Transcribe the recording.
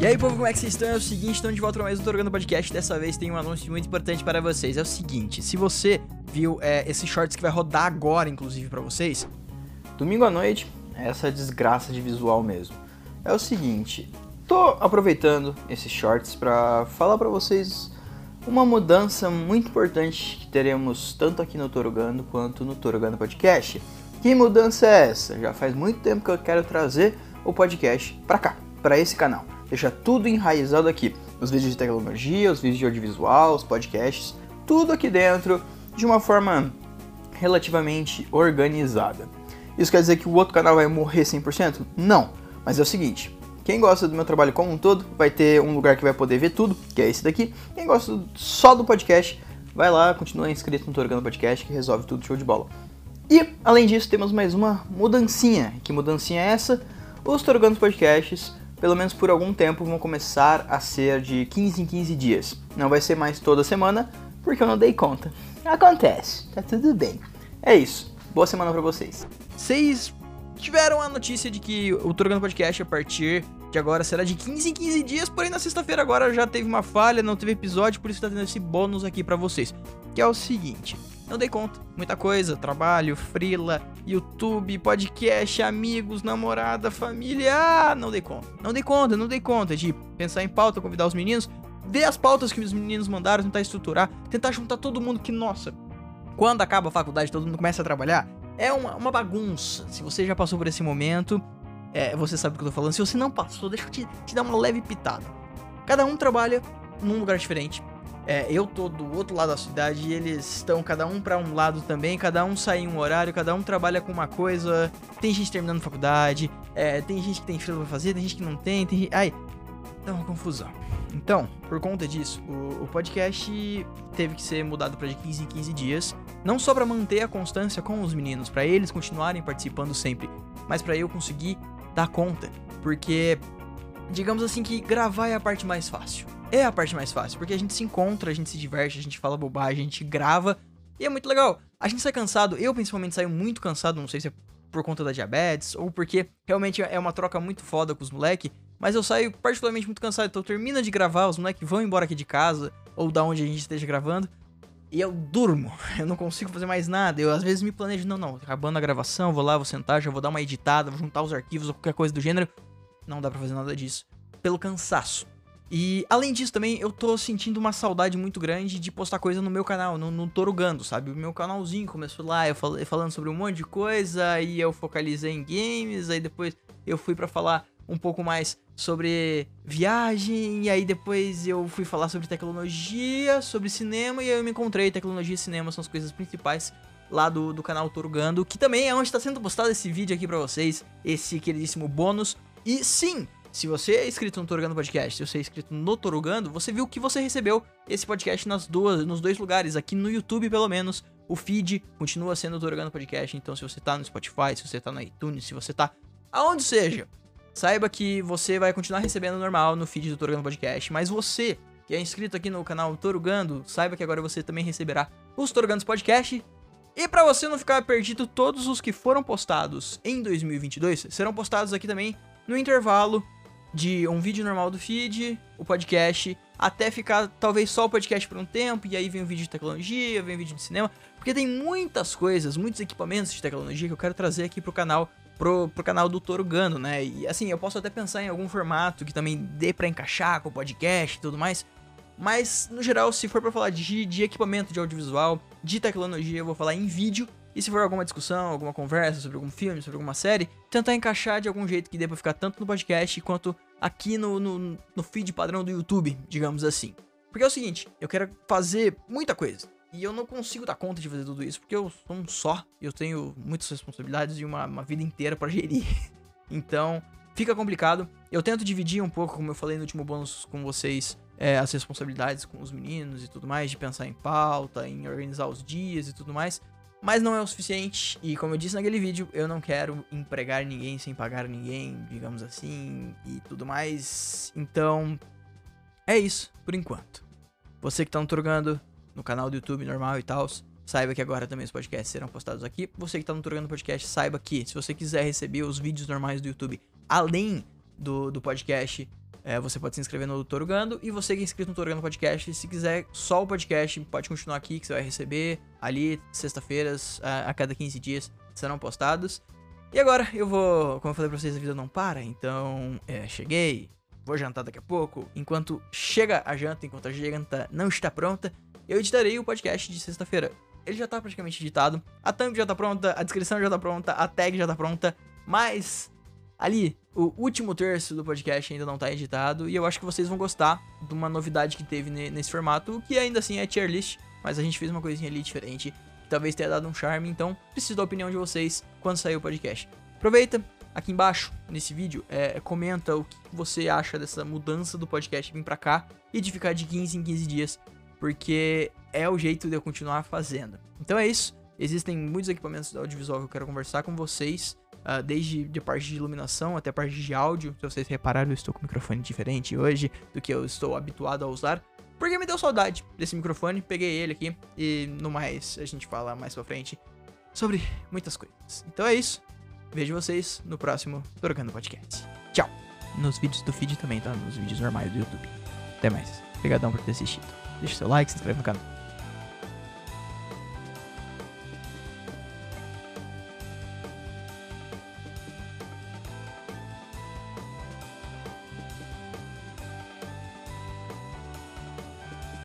E aí, povo, como é que vocês estão? É o seguinte, estamos de volta para mais um Torgando Podcast. Dessa vez tem um anúncio muito importante para vocês. É o seguinte, se você viu é, esses shorts que vai rodar agora, inclusive, para vocês... Domingo à noite, essa desgraça de visual mesmo. É o seguinte, tô aproveitando esses shorts para falar para vocês uma mudança muito importante que teremos tanto aqui no Torugando quanto no Torugando Podcast. Que mudança é essa? Já faz muito tempo que eu quero trazer o podcast para cá, para esse canal deixar tudo enraizado aqui. Os vídeos de tecnologia, os vídeos de audiovisual, os podcasts, tudo aqui dentro de uma forma relativamente organizada. Isso quer dizer que o outro canal vai morrer 100%? Não, mas é o seguinte, quem gosta do meu trabalho como um todo vai ter um lugar que vai poder ver tudo, que é esse daqui. Quem gosta só do podcast, vai lá, continua inscrito no Torgando Podcast que resolve tudo show de bola. E, além disso, temos mais uma mudancinha. Que mudancinha é essa? Os Torgando Podcasts pelo menos por algum tempo, vão começar a ser de 15 em 15 dias. Não vai ser mais toda semana, porque eu não dei conta. Acontece, tá tudo bem. É isso. Boa semana para vocês. Vocês tiveram a notícia de que o Torgando Podcast a partir de agora será de 15 em 15 dias, porém na sexta-feira agora já teve uma falha, não teve episódio, por isso tá tendo esse bônus aqui para vocês. Que é o seguinte, não dei conta. Muita coisa, trabalho, frila, YouTube, podcast, amigos, namorada, família. Ah, não dei conta. Não dei conta, não dei conta de pensar em pauta, convidar os meninos, ver as pautas que os meninos mandaram, tentar estruturar, tentar juntar todo mundo que, nossa, quando acaba a faculdade, todo mundo começa a trabalhar, é uma, uma bagunça. Se você já passou por esse momento, é, você sabe o que eu tô falando. Se você não passou, deixa eu te, te dar uma leve pitada. Cada um trabalha num lugar diferente é, eu tô do outro lado da cidade e eles estão cada um para um lado também, cada um sai em um horário, cada um trabalha com uma coisa. Tem gente terminando faculdade, é, tem gente que tem fila pra fazer, tem gente que não tem, tem gente. Ai, dá uma confusão. Então, por conta disso, o, o podcast teve que ser mudado para de 15 em 15 dias, não só para manter a constância com os meninos, para eles continuarem participando sempre, mas para eu conseguir dar conta, porque digamos assim que gravar é a parte mais fácil é a parte mais fácil, porque a gente se encontra, a gente se diverte, a gente fala bobagem, a gente grava, e é muito legal. A gente sai cansado, eu principalmente saio muito cansado, não sei se é por conta da diabetes, ou porque realmente é uma troca muito foda com os moleques, mas eu saio particularmente muito cansado, então termina de gravar, os moleques vão embora aqui de casa, ou da onde a gente esteja gravando, e eu durmo, eu não consigo fazer mais nada, eu às vezes me planejo, não, não, acabando a gravação, vou lá, vou sentar, já vou dar uma editada, vou juntar os arquivos ou qualquer coisa do gênero, não dá pra fazer nada disso, pelo cansaço. E além disso também, eu tô sentindo uma saudade muito grande de postar coisa no meu canal, no, no Torugando, sabe? O meu canalzinho começou lá, eu falei, falando sobre um monte de coisa, aí eu focalizei em games, aí depois eu fui para falar um pouco mais sobre viagem, e aí depois eu fui falar sobre tecnologia, sobre cinema, e aí eu me encontrei. Tecnologia e cinema são as coisas principais lá do, do canal Torugando, que também é onde está sendo postado esse vídeo aqui para vocês, esse queridíssimo bônus. E sim, se você é inscrito no Torugando Podcast, se você é inscrito no Torugando, você viu que você recebeu esse podcast nas duas, nos dois lugares, aqui no YouTube pelo menos. O feed continua sendo o Torugando Podcast, então se você tá no Spotify, se você tá no iTunes, se você tá aonde seja, saiba que você vai continuar recebendo normal no feed do Torugando Podcast, mas você que é inscrito aqui no canal Torugando, saiba que agora você também receberá os Torugandos Podcast. E para você não ficar perdido, todos os que foram postados em 2022 serão postados aqui também no intervalo de um vídeo normal do feed, o podcast, até ficar talvez só o podcast por um tempo, e aí vem um vídeo de tecnologia, vem um vídeo de cinema, porque tem muitas coisas, muitos equipamentos de tecnologia que eu quero trazer aqui pro canal, pro, pro canal do Toro Gano, né? E assim, eu posso até pensar em algum formato que também dê para encaixar com o podcast e tudo mais, mas no geral, se for para falar de, de equipamento de audiovisual, de tecnologia, eu vou falar em vídeo e se for alguma discussão, alguma conversa sobre algum filme, sobre alguma série, tentar encaixar de algum jeito que dê pra ficar tanto no podcast quanto aqui no, no, no feed padrão do YouTube, digamos assim. Porque é o seguinte, eu quero fazer muita coisa. E eu não consigo dar conta de fazer tudo isso, porque eu sou um só, eu tenho muitas responsabilidades e uma, uma vida inteira para gerir. então, fica complicado. Eu tento dividir um pouco, como eu falei no último bônus com vocês, é, as responsabilidades com os meninos e tudo mais, de pensar em pauta, em organizar os dias e tudo mais mas não é o suficiente. E como eu disse naquele vídeo, eu não quero empregar ninguém sem pagar ninguém, digamos assim, e tudo mais. Então, é isso por enquanto. Você que tá me no canal do YouTube normal e tal, saiba que agora também os podcasts serão postados aqui. Você que tá no Torgando Podcast, saiba que se você quiser receber os vídeos normais do YouTube, além do, do podcast, é, você pode se inscrever no Torugando. E você que é inscrito no Torugando Podcast, se quiser só o podcast, pode continuar aqui, que você vai receber ali, sexta-feiras, a, a cada 15 dias, serão postados. E agora eu vou, como eu falei pra vocês, a vida não para, então é, cheguei, vou jantar daqui a pouco. Enquanto chega a janta, enquanto a janta não está pronta, eu editarei o podcast de sexta-feira. Ele já tá praticamente editado, a thumb já tá pronta, a descrição já tá pronta, a tag já tá pronta, mas ali, o último terço do podcast ainda não tá editado e eu acho que vocês vão gostar de uma novidade que teve nesse formato, que ainda assim é tier list, mas a gente fez uma coisinha ali diferente, que talvez tenha dado um charme, então preciso da opinião de vocês quando sair o podcast. Aproveita, aqui embaixo, nesse vídeo, é, comenta o que você acha dessa mudança do podcast vir pra cá e de ficar de 15 em 15 dias porque é o jeito de eu continuar fazendo. Então é isso. Existem muitos equipamentos audiovisual que eu quero conversar com vocês, uh, desde a parte de iluminação até a parte de áudio. Se vocês repararam, eu estou com um microfone diferente hoje do que eu estou habituado a usar, porque me deu saudade desse microfone. Peguei ele aqui e no mais a gente fala mais pra frente sobre muitas coisas. Então é isso. Vejo vocês no próximo Trocando Podcast. Tchau! Nos vídeos do feed também, tá? Nos vídeos normais do YouTube. Até mais. Obrigadão por ter assistido. Deixa seu like, se inscreve no canal.